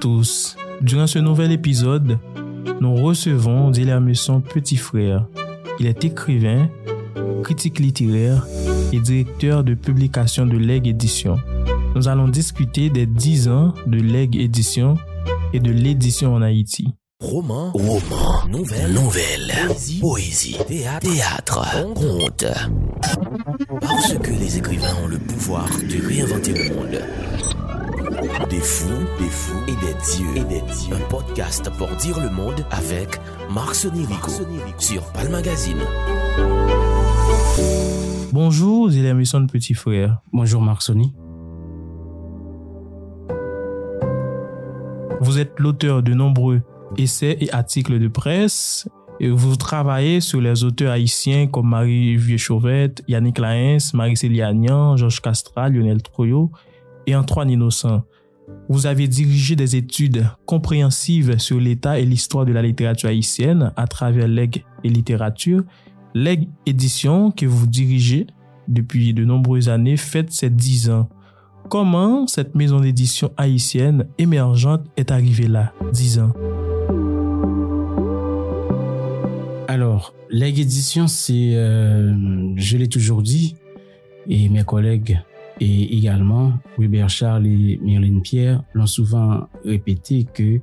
tous. Durant ce nouvel épisode, nous recevons Messon petit frère. Il est écrivain, critique littéraire et directeur de publication de Leg Édition. Nous allons discuter des 10 ans de Leg Édition et de l'édition en Haïti. Roman, roman, nouvelle, nouvelle, poésie, théâtre, conte. Parce que les écrivains ont le pouvoir de réinventer le monde. Des fous, des fous et des dieux. Et des dieux. Un podcast pour dire le monde avec Marc Sonirico sur Palm Magazine. Bonjour, c'est Emerson Petit Frère. Bonjour Marc Sony. Vous êtes l'auteur de nombreux essais et articles de presse et vous travaillez sur les auteurs haïtiens comme Marie Vieux-Chauvette, Yannick Laens, Marie-Célie Agnan, Georges Castral, Lionel Troyo et Antoine Innocent. Vous avez dirigé des études compréhensives sur l'état et l'histoire de la littérature haïtienne à travers l'EG et littérature. L'EG édition que vous dirigez depuis de nombreuses années fête ses dix ans. Comment cette maison d'édition haïtienne émergente est arrivée là, dix ans? Alors, l'EG édition, c'est, euh, je l'ai toujours dit, et mes collègues et également, Hubert Charles et Myrline Pierre l'ont souvent répété que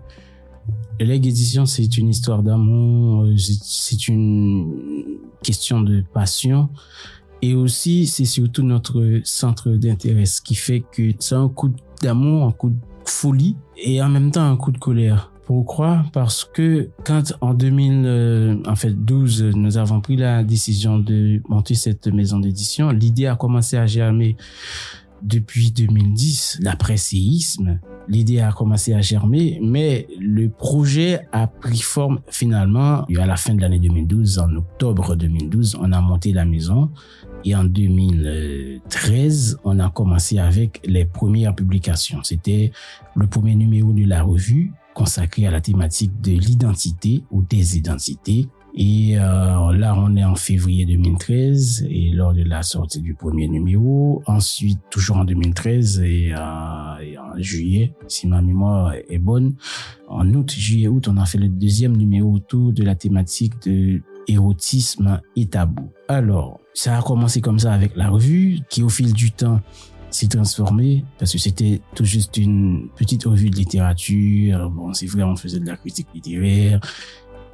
Leg c'est une histoire d'amour, c'est une question de passion. Et aussi, c'est surtout notre centre d'intérêt, ce qui fait que c'est un coup d'amour, un coup de folie et en même temps un coup de colère. Pourquoi Parce que quand en 2000, euh, en fait 12, nous avons pris la décision de monter cette maison d'édition, l'idée a commencé à germer depuis 2010, l'après-séisme. L'idée a commencé à germer, mais le projet a pris forme finalement à la fin de l'année 2012, en octobre 2012, on a monté la maison et en 2013, on a commencé avec les premières publications. C'était le premier numéro de la revue consacré à la thématique de l'identité ou des identités. Et euh, là, on est en février 2013 et lors de la sortie du premier numéro. Ensuite, toujours en 2013 et, euh, et, en juillet, si ma mémoire est bonne, en août, juillet, août, on a fait le deuxième numéro autour de la thématique de érotisme et tabou. Alors, ça a commencé comme ça avec la revue qui, au fil du temps, s'est transformé parce que c'était tout juste une petite revue de littérature. Bon, c'est vrai, on faisait de la critique littéraire.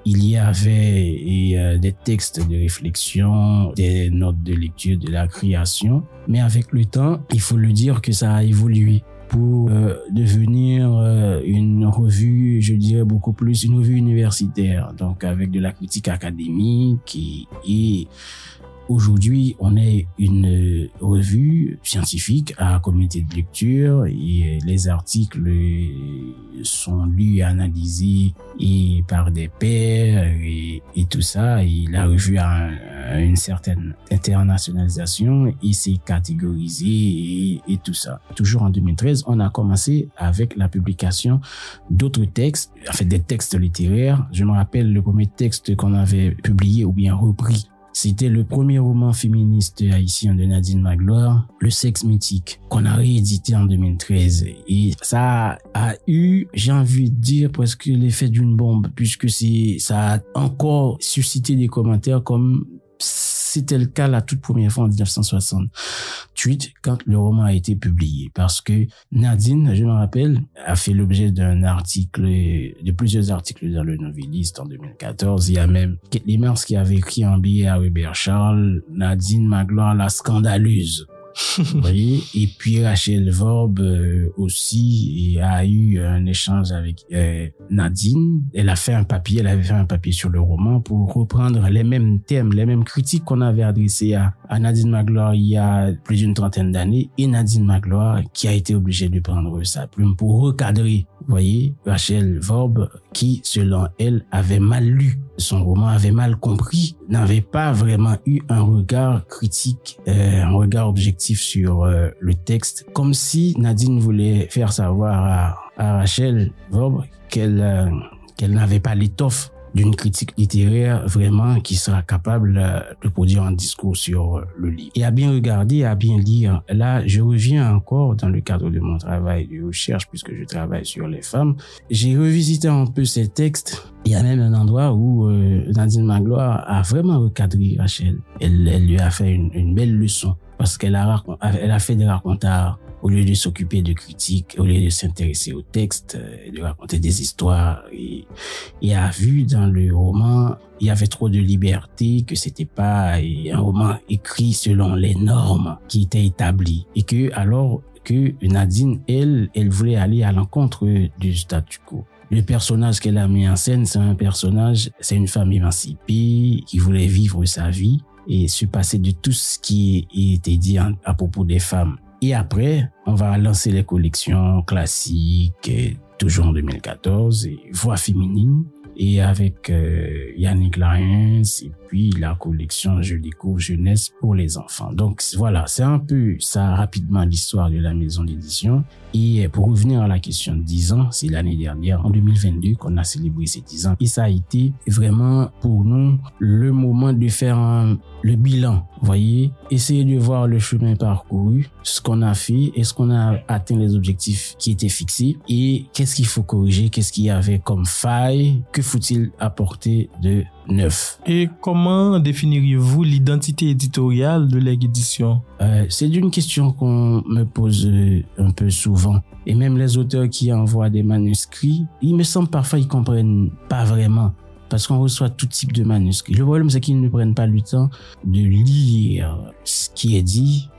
Il y avait euh, des textes de réflexion, des notes de lecture, de la création. Mais avec le temps, il faut le dire que ça a évolué pour euh, devenir euh, une revue, je dirais beaucoup plus une revue universitaire, donc avec de la critique académique et, et Aujourd'hui, on est une revue scientifique à comité de lecture et les articles sont lus analysés et par des pairs et, tout ça. Et la revue a une certaine internationalisation et c'est catégorisé et, et tout ça. Toujours en 2013, on a commencé avec la publication d'autres textes, en fait des textes littéraires. Je me rappelle le premier texte qu'on avait publié ou bien repris c'était le premier roman féministe haïtien de Nadine Magloire, Le sexe mythique, qu'on a réédité en 2013. Et ça a eu, j'ai envie de dire, presque l'effet d'une bombe, puisque c'est, ça a encore suscité des commentaires comme c'était le cas la toute première fois en 1968 quand le roman a été publié parce que Nadine, je me rappelle, a fait l'objet d'un article, de plusieurs articles dans le Noveliste en 2014. Il y a même Kathleen Mars qui avait écrit un billet à Weber Charles, Nadine Magloire la scandaleuse et puis Rachel Vorb euh, aussi a eu un échange avec euh, Nadine. Elle a fait un papier, elle avait fait un papier sur le roman pour reprendre les mêmes thèmes, les mêmes critiques qu'on avait adressées à, à Nadine Magloire il y a plus d'une trentaine d'années et Nadine Magloire qui a été obligée de prendre sa plume pour recadrer voyez, Rachel Vorb, qui, selon elle, avait mal lu. Son roman, avait mal compris, n'avait pas vraiment eu un regard critique, euh, un regard objectif sur euh, le texte, comme si Nadine voulait faire savoir à, Rachel Vorb qu'elle euh, qu'elle n'avait pas l'étoffe d'une critique littéraire vraiment qui sera capable euh, de produire un discours sur euh, le livre. Et à bien regarder, à bien lire, là, je reviens encore dans le cadre de mon travail de recherche, puisque je travaille sur les femmes. J'ai revisité un peu ces textes. Il y a même un endroit où euh, Nadine Magloire a vraiment recadré Rachel. Elle, elle lui a fait une, belle leçon parce qu'elle a, elle a fait des racontards au lieu de s'occuper de critiques, au lieu de s'intéresser au texte, euh, de raconter des histoires, et, et, a vu dans le roman, il y avait trop de liberté, que c'était pas un roman écrit selon les normes qui étaient établies, et que alors que Nadine, elle, elle voulait aller à l'encontre du statu quo. Le personnage qu'elle a mis en scène, c'est un personnage, c'est une femme émancipée qui voulait vivre sa vie et se passer de tout ce qui était dit à propos des femmes. Et après, on va lancer les collections classiques, toujours en 2014, et voix féminine, et avec euh, Yannick Lyons et puis la collection Je découvre jeunesse pour les enfants. Donc voilà, c'est un peu ça rapidement l'histoire de la maison d'édition. Et pour revenir à la question de 10 ans, c'est l'année dernière, en 2022, qu'on a célébré ces 10 ans. Et ça a été vraiment pour nous le moment de faire le bilan. Voyez, essayer de voir le chemin parcouru, ce qu'on a fait, est-ce qu'on a atteint les objectifs qui étaient fixés et qu'est-ce qu'il faut corriger, qu'est-ce qu'il y avait comme faille, que faut-il apporter de neuf? Et comment définiriez-vous l'identité éditoriale de l'édition? Euh, C'est une question qu'on me pose euh, un peu souvent. Et même les auteurs qui envoient des manuscrits, il me semble parfois ils comprennent pas vraiment. Parce qu'on reçoit tout type de manuscrits. Le problème, c'est qu'ils ne prennent pas le temps de lire ce qui est dit,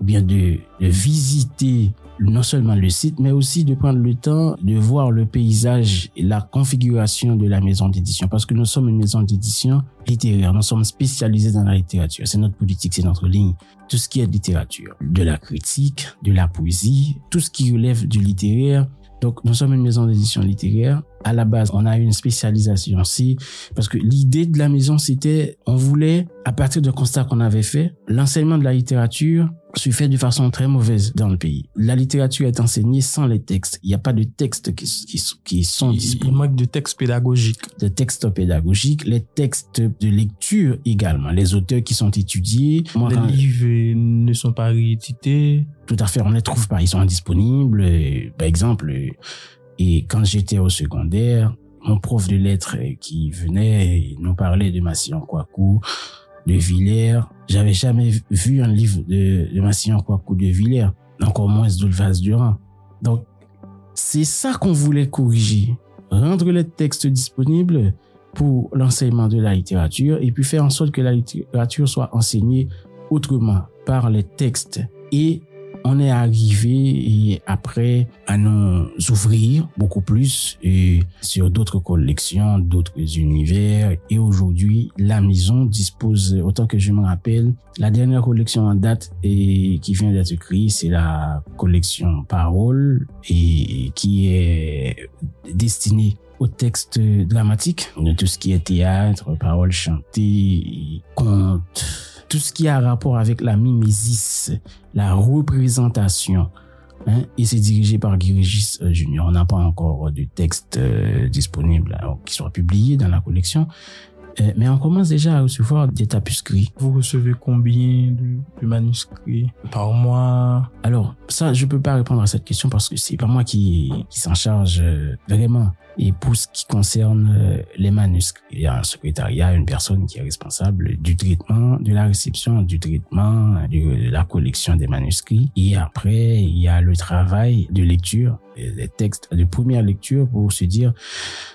ou bien de, de visiter non seulement le site, mais aussi de prendre le temps de voir le paysage et la configuration de la maison d'édition. Parce que nous sommes une maison d'édition littéraire. Nous sommes spécialisés dans la littérature. C'est notre politique, c'est notre ligne. Tout ce qui est littérature, de la critique, de la poésie, tout ce qui relève du littéraire. Donc, nous sommes une maison d'édition littéraire. À la base, on a une spécialisation aussi parce que l'idée de la maison, c'était, on voulait, à partir de constat qu'on avait fait, l'enseignement de la littérature se fait de façon très mauvaise dans le pays. La littérature est enseignée sans les textes. Il n'y a pas de textes qui, qui, qui sont disponibles. Il manque de textes pédagogiques. De textes pédagogiques, les textes de lecture également, les auteurs qui sont étudiés. Moi, les livres ne sont pas réédités. Tout à fait, on ne les trouve pas. Ils sont indisponibles. Par exemple, et quand j'étais au secondaire, mon prof de lettres qui venait nous parlait de Massillon Kouakou, de Villers. J'avais jamais vu un livre de, de Massillon Kouakou de Villers, encore moins d'Ulvaz Durand. Donc, c'est ça qu'on voulait corriger. Rendre les textes disponibles pour l'enseignement de la littérature et puis faire en sorte que la littérature soit enseignée autrement par les textes et on est arrivé après à nous ouvrir beaucoup plus sur d'autres collections, d'autres univers. Et aujourd'hui, la maison dispose, autant que je me rappelle, la dernière collection en date et qui vient d'être créée, c'est la collection Parole et qui est destinée au texte dramatique, de tout ce qui est théâtre, paroles chantées, contes, tout ce qui a rapport avec la mimésis, la représentation. Hein, et c'est dirigé par Guy Régis euh, Junior. On n'a pas encore de texte euh, disponible qui soit publié dans la collection. Euh, mais on commence déjà à recevoir des tapuscrits. Vous recevez combien de, manuscrits par mois? Alors, ça, je peux pas répondre à cette question parce que c'est pas moi qui, qui s'en charge vraiment. Et pour ce qui concerne euh, les manuscrits, il y a un secrétariat, une personne qui est responsable du traitement, de la réception, du traitement, de la collection des manuscrits. Et après, il y a le travail de lecture, les textes de première lecture pour se dire,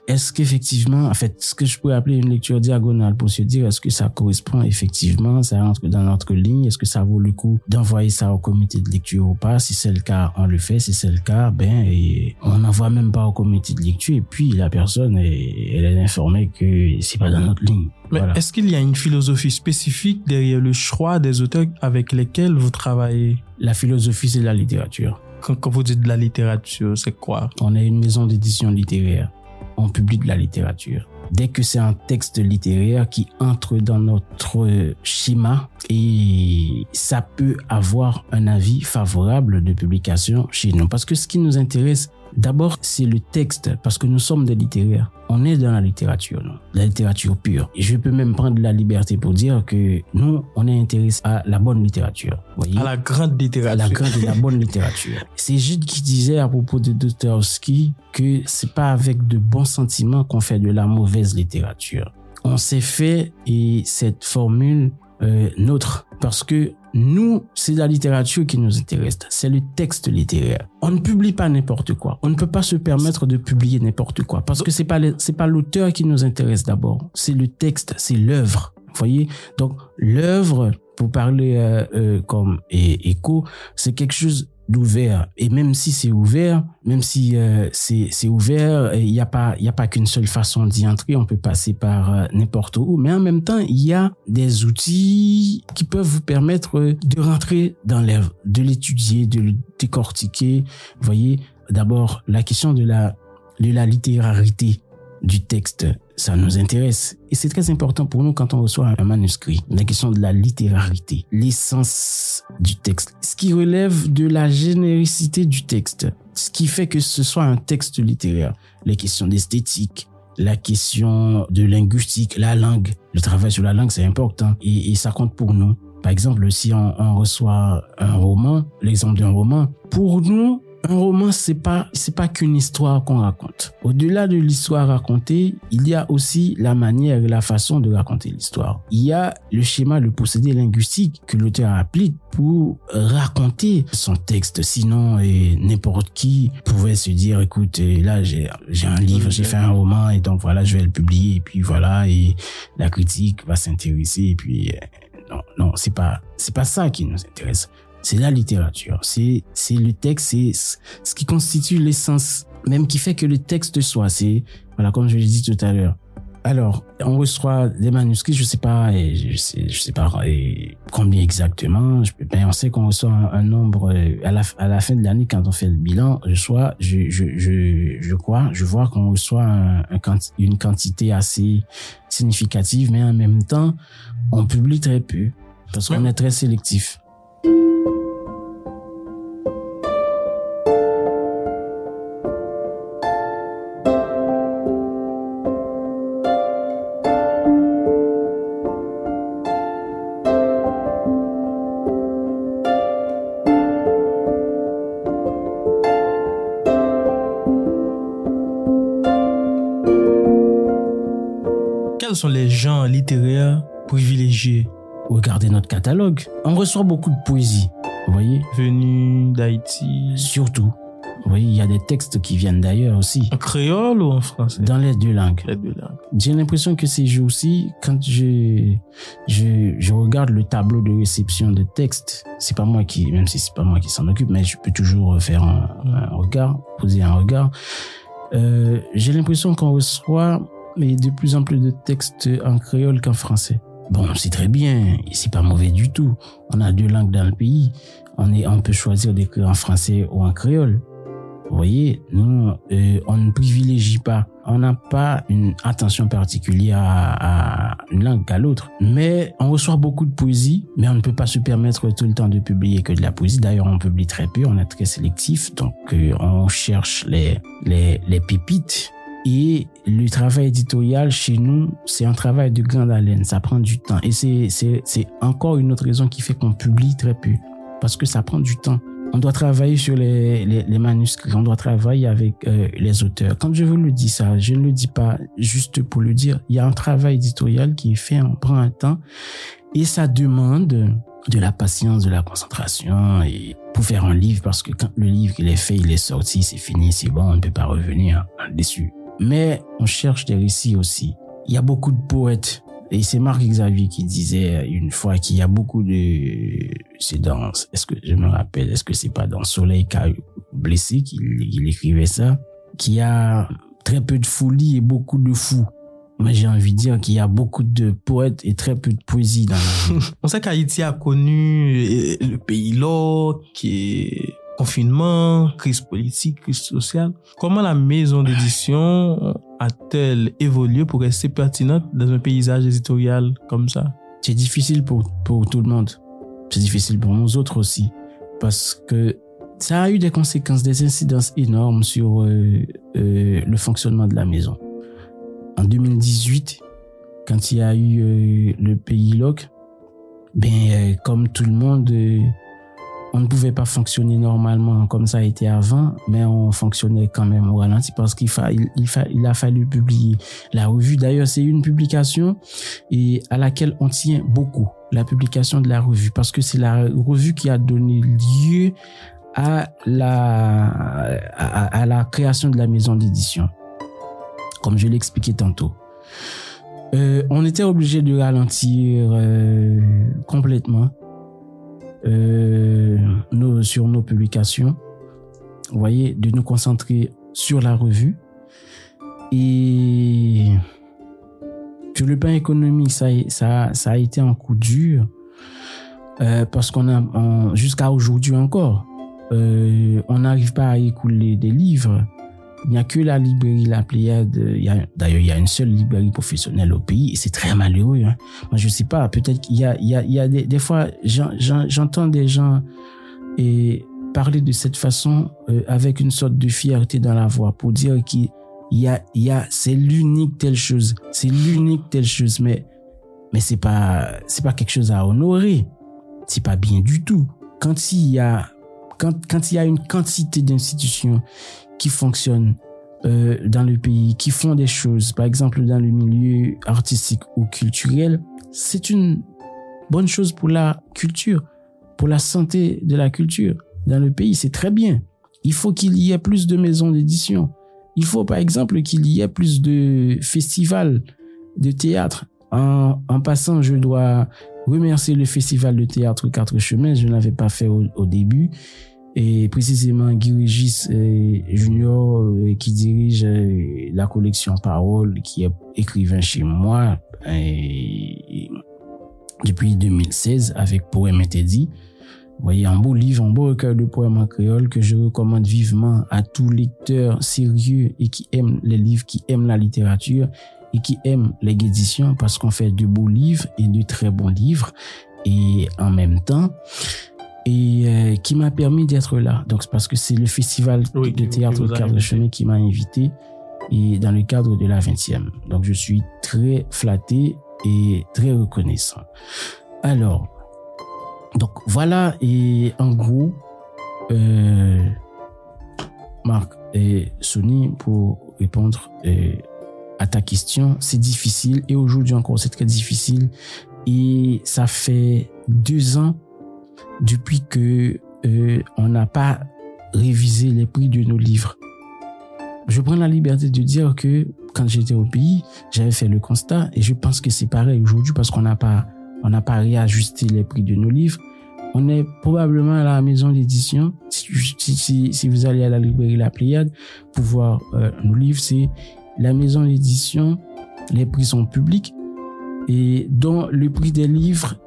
est-ce qu'effectivement, en fait, ce que je pourrais appeler une lecture diagonale pour se dire, est-ce que ça correspond effectivement, ça rentre dans notre ligne, est-ce que ça vaut le coup d'envoyer ça au comité de lecture ou pas? Si c'est le cas, on le fait. Si c'est le cas, ben, et on n'envoie même pas au comité de lecture puis la personne est, elle est informée que c'est pas dans notre ligne. Mais est-ce qu'il y a une philosophie spécifique derrière le choix des auteurs avec lesquels vous travaillez? La philosophie, c'est la littérature. Quand, vous dites de la littérature, c'est quoi? On est une maison d'édition littéraire. On publie de la littérature dès que c'est un texte littéraire qui entre dans notre schéma et ça peut avoir un avis favorable de publication chez nous. Parce que ce qui nous intéresse, D'abord, c'est le texte, parce que nous sommes des littéraires. On est dans la littérature, non La littérature pure. Et je peux même prendre la liberté pour dire que nous, on est intéressé à la bonne littérature. Voyez? À la grande littérature. à la grande et la bonne littérature. C'est Gide qui disait à propos de Dostoevsky que c'est pas avec de bons sentiments qu'on fait de la mauvaise littérature. On s'est fait et cette formule euh, nôtre parce que nous, c'est la littérature qui nous intéresse. C'est le texte littéraire. On ne publie pas n'importe quoi. On ne peut pas se permettre de publier n'importe quoi parce que c'est pas pas l'auteur qui nous intéresse d'abord. C'est le texte, c'est l'œuvre. Voyez? Donc l'œuvre, pour parler euh, euh, comme écho, c'est quelque chose d'ouvert. Et même si c'est ouvert, même si euh, c'est ouvert, il n'y a pas il y a pas qu'une seule façon d'y entrer. On peut passer par euh, n'importe où. Mais en même temps, il y a des outils qui peuvent vous permettre euh, de rentrer dans l'œuvre, de l'étudier, de le décortiquer. Vous voyez, d'abord la question de la de la littérarité du texte, ça nous intéresse. Et c'est très important pour nous quand on reçoit un manuscrit. La question de la littérarité, l'essence du texte, ce qui relève de la généricité du texte, ce qui fait que ce soit un texte littéraire. Les questions d'esthétique, la question de linguistique, la langue. Le travail sur la langue, c'est important et, ça compte pour nous. Par exemple, si on reçoit un roman, l'exemple d'un roman, pour nous, un roman, c'est pas, c'est pas qu'une histoire qu'on raconte. Au-delà de l'histoire racontée, il y a aussi la manière et la façon de raconter l'histoire. Il y a le schéma, le procédé linguistique que l'auteur applique pour raconter son texte. Sinon, eh, n'importe qui pouvait se dire, écoute, là, j'ai, j'ai un livre, j'ai fait un roman et donc voilà, je vais le publier et puis voilà, et la critique va s'intéresser et puis, eh, non, non, c'est pas, c'est pas ça qui nous intéresse c'est la littérature, c'est c'est le texte, c'est ce qui constitue l'essence même qui fait que le texte soit. C'est voilà comme je l'ai dit tout à l'heure. Alors, on reçoit des manuscrits, je sais pas, et je sais, je sais pas et combien exactement. Je, ben, on sait qu'on reçoit un, un nombre euh, à la, à la fin de l'année quand on fait le bilan. Je sois, je, je, je, je crois, je vois qu'on reçoit un, une quantité assez significative, mais en même temps, on publie très peu parce qu'on est très sélectif. Sont les genres littéraires privilégiés Regardez notre catalogue. On reçoit beaucoup de poésie. Vous voyez venus d'Haïti Surtout. Vous voyez, il y a des textes qui viennent d'ailleurs aussi. En créole ou en français? Dans les deux langues. Les deux langues. J'ai l'impression que ces jours-ci, quand je, je, je regarde le tableau de réception de textes, c'est pas moi qui, même si c'est pas moi qui s'en occupe, mais je peux toujours faire un, un regard, poser un regard. Euh, j'ai l'impression qu'on reçoit mais de plus en plus de textes en créole qu'en français. Bon, c'est très bien, c'est pas mauvais du tout. On a deux langues dans le pays. On est, on peut choisir d'écrire en français ou en créole. Vous voyez, nous, euh, on ne privilégie pas, on n'a pas une attention particulière à, à une langue qu'à l'autre. Mais on reçoit beaucoup de poésie, mais on ne peut pas se permettre tout le temps de publier que de la poésie. D'ailleurs, on publie très peu, on est très sélectif, donc euh, on cherche les, les, les pépites. Et le travail éditorial chez nous, c'est un travail de grande haleine, ça prend du temps. Et c'est, encore une autre raison qui fait qu'on publie très peu, parce que ça prend du temps. On doit travailler sur les, les, les manuscrits, on doit travailler avec euh, les auteurs. Quand je vous le dis ça, je ne le dis pas juste pour le dire. Il y a un travail éditorial qui est fait, on prend un temps et ça demande de la patience, de la concentration et pour faire un livre parce que quand le livre il est fait, il est sorti, c'est fini, c'est bon, on ne peut pas revenir dessus. Mais on cherche des récits aussi. Il y a beaucoup de poètes et c'est Marc Xavier qui disait une fois qu'il y a beaucoup de, c'est dans, est-ce que je me rappelle, est-ce que c'est pas dans Soleil blessé qu'il il écrivait ça, qu'il y a très peu de folie et beaucoup de fous. Moi, j'ai envie de dire qu'il y a beaucoup de poètes et très peu de poésie dans la vie. On sait qu'Haïti a connu euh, le pays là, qui est confinement, crise politique, crise sociale. Comment la maison d'édition a-t-elle évolué pour rester pertinente dans un paysage éditorial comme ça? C'est difficile pour, pour tout le monde. C'est difficile pour nous autres aussi. Parce que ça a eu des conséquences, des incidences énormes sur euh, euh, le fonctionnement de la maison. En 2018, quand il y a eu euh, le pays LOC, ben, comme tout le monde, on ne pouvait pas fonctionner normalement comme ça a été avant, mais on fonctionnait quand même au ralenti parce qu'il il, il, a fallu publier la revue. D'ailleurs, c'est une publication et à laquelle on tient beaucoup, la publication de la revue, parce que c'est la revue qui a donné lieu à la, à, la création de la maison d'édition, comme je l'expliquais tantôt. Euh, on était obligé de ralentir euh, complètement euh, nos, sur nos publications. Vous voyez, de nous concentrer sur la revue. Et sur le plan économique, ça, ça, ça a été un coup dur. Euh, parce qu'on a, jusqu'à aujourd'hui encore, euh, on n'arrive pas à écouler des livres. Il n'y a que la librairie La Pléiade. D'ailleurs, il y a une seule librairie professionnelle au pays et c'est très malheureux. Hein. Moi, je sais pas. Peut-être qu'il y a, il y a, des, fois, j'entends des gens parler de cette façon euh, avec une sorte de fierté dans la voix pour dire qu'il y a, c'est l'unique telle chose, c'est l'unique telle chose, mais mais c'est pas, pas quelque chose à honorer. C'est pas bien du tout. Quand il y a quand, il y a une quantité d'institutions qui fonctionnent euh, dans le pays, qui font des choses, par exemple dans le milieu artistique ou culturel, c'est une bonne chose pour la culture, pour la santé de la culture dans le pays. C'est très bien. Il faut qu'il y ait plus de maisons d'édition. Il faut par exemple qu'il y ait plus de festivals de théâtre. En, passant, je dois remercier le festival de théâtre Quatre Chemins. Je ne l'avais pas fait au début et précisément Guy Régis euh, Junior euh, qui dirige euh, la collection Parole, qui est écrivain chez moi depuis 2016 avec Poème Interdit. Vous voyez, un beau livre, un beau recueil de poèmes en créole que je recommande vivement à tous lecteurs sérieux et qui aiment les livres, qui aiment la littérature et qui aiment les éditions parce qu'on fait de beaux livres et de très bons livres. Et en même temps, et euh, qui m'a permis d'être là. Donc, c'est parce que c'est le festival de théâtre de Cadre Chemin qui m'a invité et dans le cadre de la 20e. Donc, je suis très flatté et très reconnaissant. Alors, donc voilà et en gros, euh, Marc et Sony pour répondre euh, à ta question, c'est difficile et aujourd'hui encore c'est très difficile et ça fait deux ans depuis que euh, on n'a pas révisé les prix de nos livres. Je prends la liberté de dire que quand j'étais au pays, j'avais fait le constat et je pense que c'est pareil aujourd'hui parce qu'on n'a pas on n'a pas réajusté les prix de nos livres. On est probablement à la maison d'édition. Si, vous allez à la librairie La Pléiade pour voir euh, nos livres, c'est la maison d'édition. Les prix sont publics et dont le prix des livres,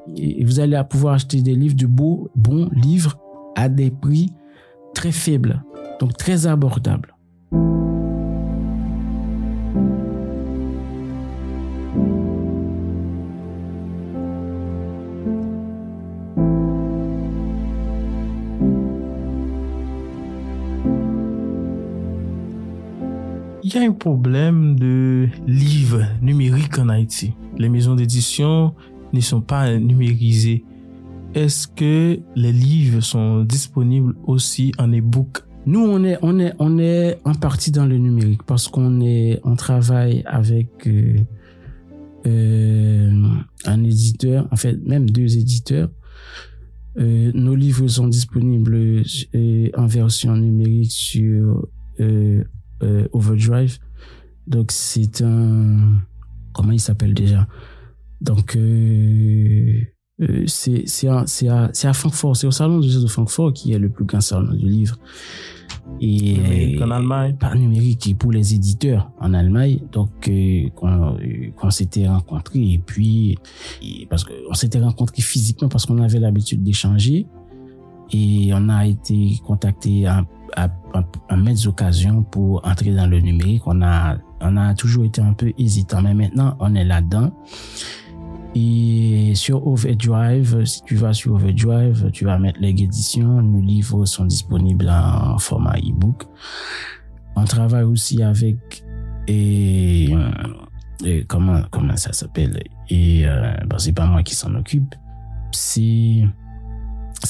vous allez pouvoir acheter des livres de beaux, bons livres à des prix très faibles, donc très abordables. Il y a un problème de livres numériques en Haïti. Les maisons d'édition ne sont pas numérisées. Est-ce que les livres sont disponibles aussi en e-book? Nous, on est, on est, on est en partie dans le numérique parce qu'on est, on travaille avec euh, euh, un éditeur, en fait, même deux éditeurs. Euh, nos livres sont disponibles en version numérique sur euh, Overdrive. Donc c'est un comment il s'appelle déjà? Donc euh, euh, c'est à, à Francfort, c'est au salon de de Francfort qui est le plus grand salon du livre. Et en Allemagne, par numérique et pour les éditeurs en Allemagne. Donc qu'on s'était rencontrés et puis parce qu'on s'était rencontrés physiquement parce qu'on avait l'habitude d'échanger et on a été contacté à, à, à, mettre occasions pour entrer dans le numérique. On a, on a toujours été un peu hésitant, mais maintenant on est là-dedans. Et sur Overdrive, si tu vas sur Overdrive, tu vas mettre les éditions. Nos livres sont disponibles en format e-book. On travaille aussi avec et, comment comment ça s'appelle? Et euh, c'est pas moi qui s'en occupe. C'est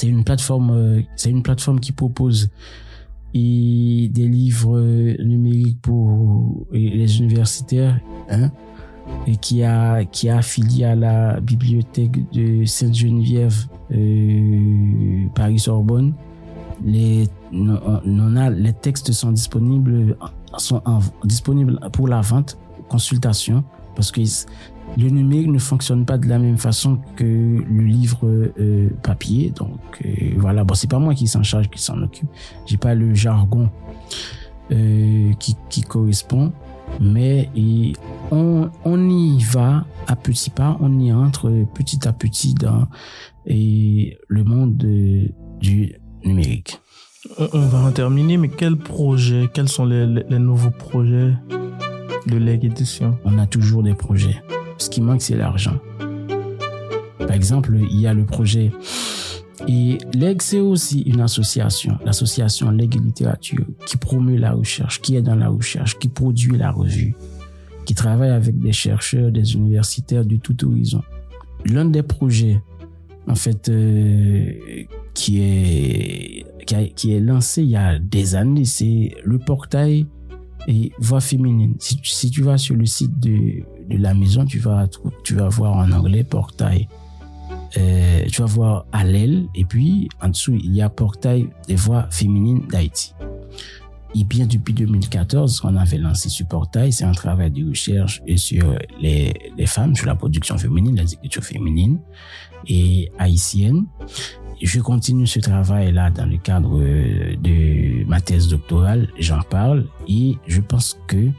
une plateforme c'est une plateforme qui propose et des livres numériques pour les universitaires hein et qui a qui a affilié à la bibliothèque de Sainte-Geneviève euh, Paris Sorbonne. Les non, a, les textes sont disponibles sont disponibles pour la vente, consultation parce que le numérique ne fonctionne pas de la même façon que le livre euh, papier. Donc euh, voilà, bon c'est pas moi qui s'en charge, qui s'en occupe. J'ai pas le jargon euh, qui, qui correspond mais on, on y va à petits pas, on y entre petit à petit dans et le monde du numérique. On va en terminer, mais quels projets, quels sont les, les nouveaux projets de Leg Édition On a toujours des projets. Ce qui manque, c'est l'argent. Par exemple, il y a le projet et LEG, c'est aussi une association, l'association LEG Littérature, qui promeut la recherche, qui est dans la recherche, qui produit la revue, qui travaille avec des chercheurs, des universitaires de tout horizon. L'un des projets, en fait, euh, qui est qui, est lancé il y a des années, c'est le portail et voix féminine. Si, si, tu vas sur le site de, de la maison, tu vas tu vas voir en anglais portail euh, tu vas voir Allèle et puis en dessous, il y a Portail des voix féminines d'Haïti. Et bien depuis 2014, on avait lancé ce portail, c'est un travail de recherche sur les, femmes, sur la production féminine, les écritures féminines et haïtiennes. Je continue ce travail-là dans le cadre de ma thèse doctorale, j'en parle et je pense que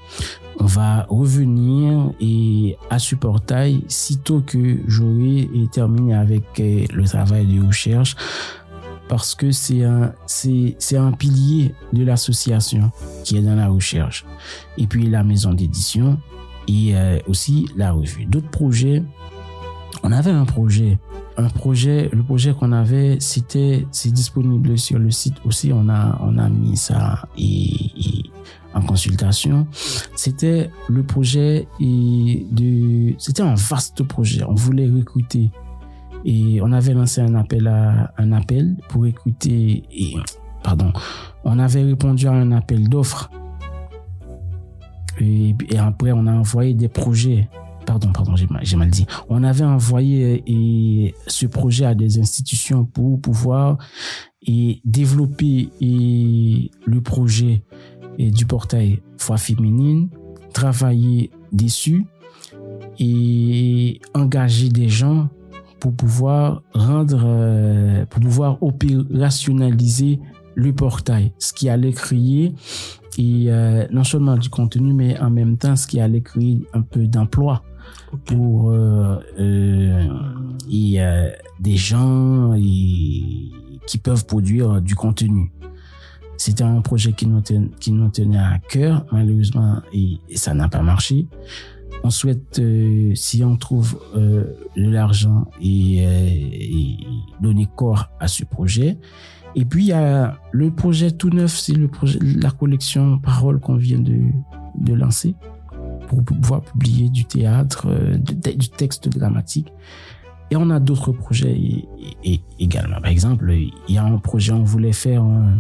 on va revenir à ce portail sitôt que j'aurai terminé avec le travail de recherche parce que c'est un c'est c'est un pilier de l'association qui est dans la recherche et puis la maison d'édition et euh, aussi la revue d'autres projets on avait un projet un projet le projet qu'on avait c'était c'est disponible sur le site aussi on a on a mis ça et en consultation. C'était le projet et de, c'était un vaste projet. On voulait recruter et on avait lancé un appel à un appel pour écouter et pardon, on avait répondu à un appel d'offres et, après on a envoyé des projets. Pardon, pardon, j'ai mal, mal, dit. On avait envoyé et, ce projet à des institutions pour pouvoir et développer et le projet et du portail Foi Féminine, travailler dessus et engager des gens pour pouvoir rendre, euh, pour pouvoir opérationnaliser le portail, ce qui allait créer et euh, non seulement du contenu, mais en même temps ce qui allait créer un peu d'emploi pour euh, euh, et, des gens et, qui peuvent produire du contenu. C'était un projet qui nous, tenait, qui nous tenait à cœur. Malheureusement, et, ça n'a pas marché. On souhaite, euh, si on trouve euh, de l'argent et, euh, et, donner corps à ce projet. Et puis, il y a le projet tout neuf, c'est le projet, la collection Paroles qu'on vient de, de lancer pour pouvoir publier du théâtre, du texte dramatique. Et on a d'autres projets également. Par exemple, il y a un projet, on voulait faire un,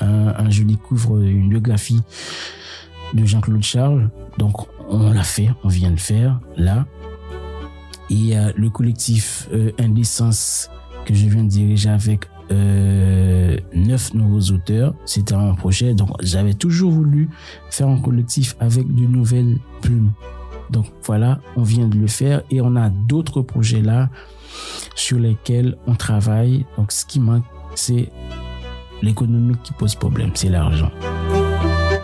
un, je découvre une biographie de Jean-Claude Charles. Donc, on l'a fait, on vient de le faire là. Et a le collectif euh, Indécence que je viens de diriger avec euh, neuf nouveaux auteurs. C'était un projet. Donc, j'avais toujours voulu faire un collectif avec de nouvelles plumes. Donc, voilà, on vient de le faire et on a d'autres projets là sur lesquels on travaille. Donc, ce qui manque, c'est l'économie qui pose problème, c'est l'argent.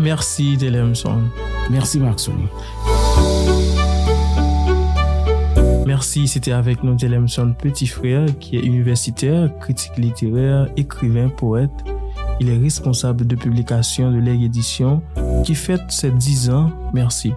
Merci Telemson. Merci Marc Sony. Merci, c'était avec nous Telemson Petit Frère, qui est universitaire, critique littéraire, écrivain, poète. Il est responsable de publication de l'Air Édition, qui fête ses 10 ans. Merci.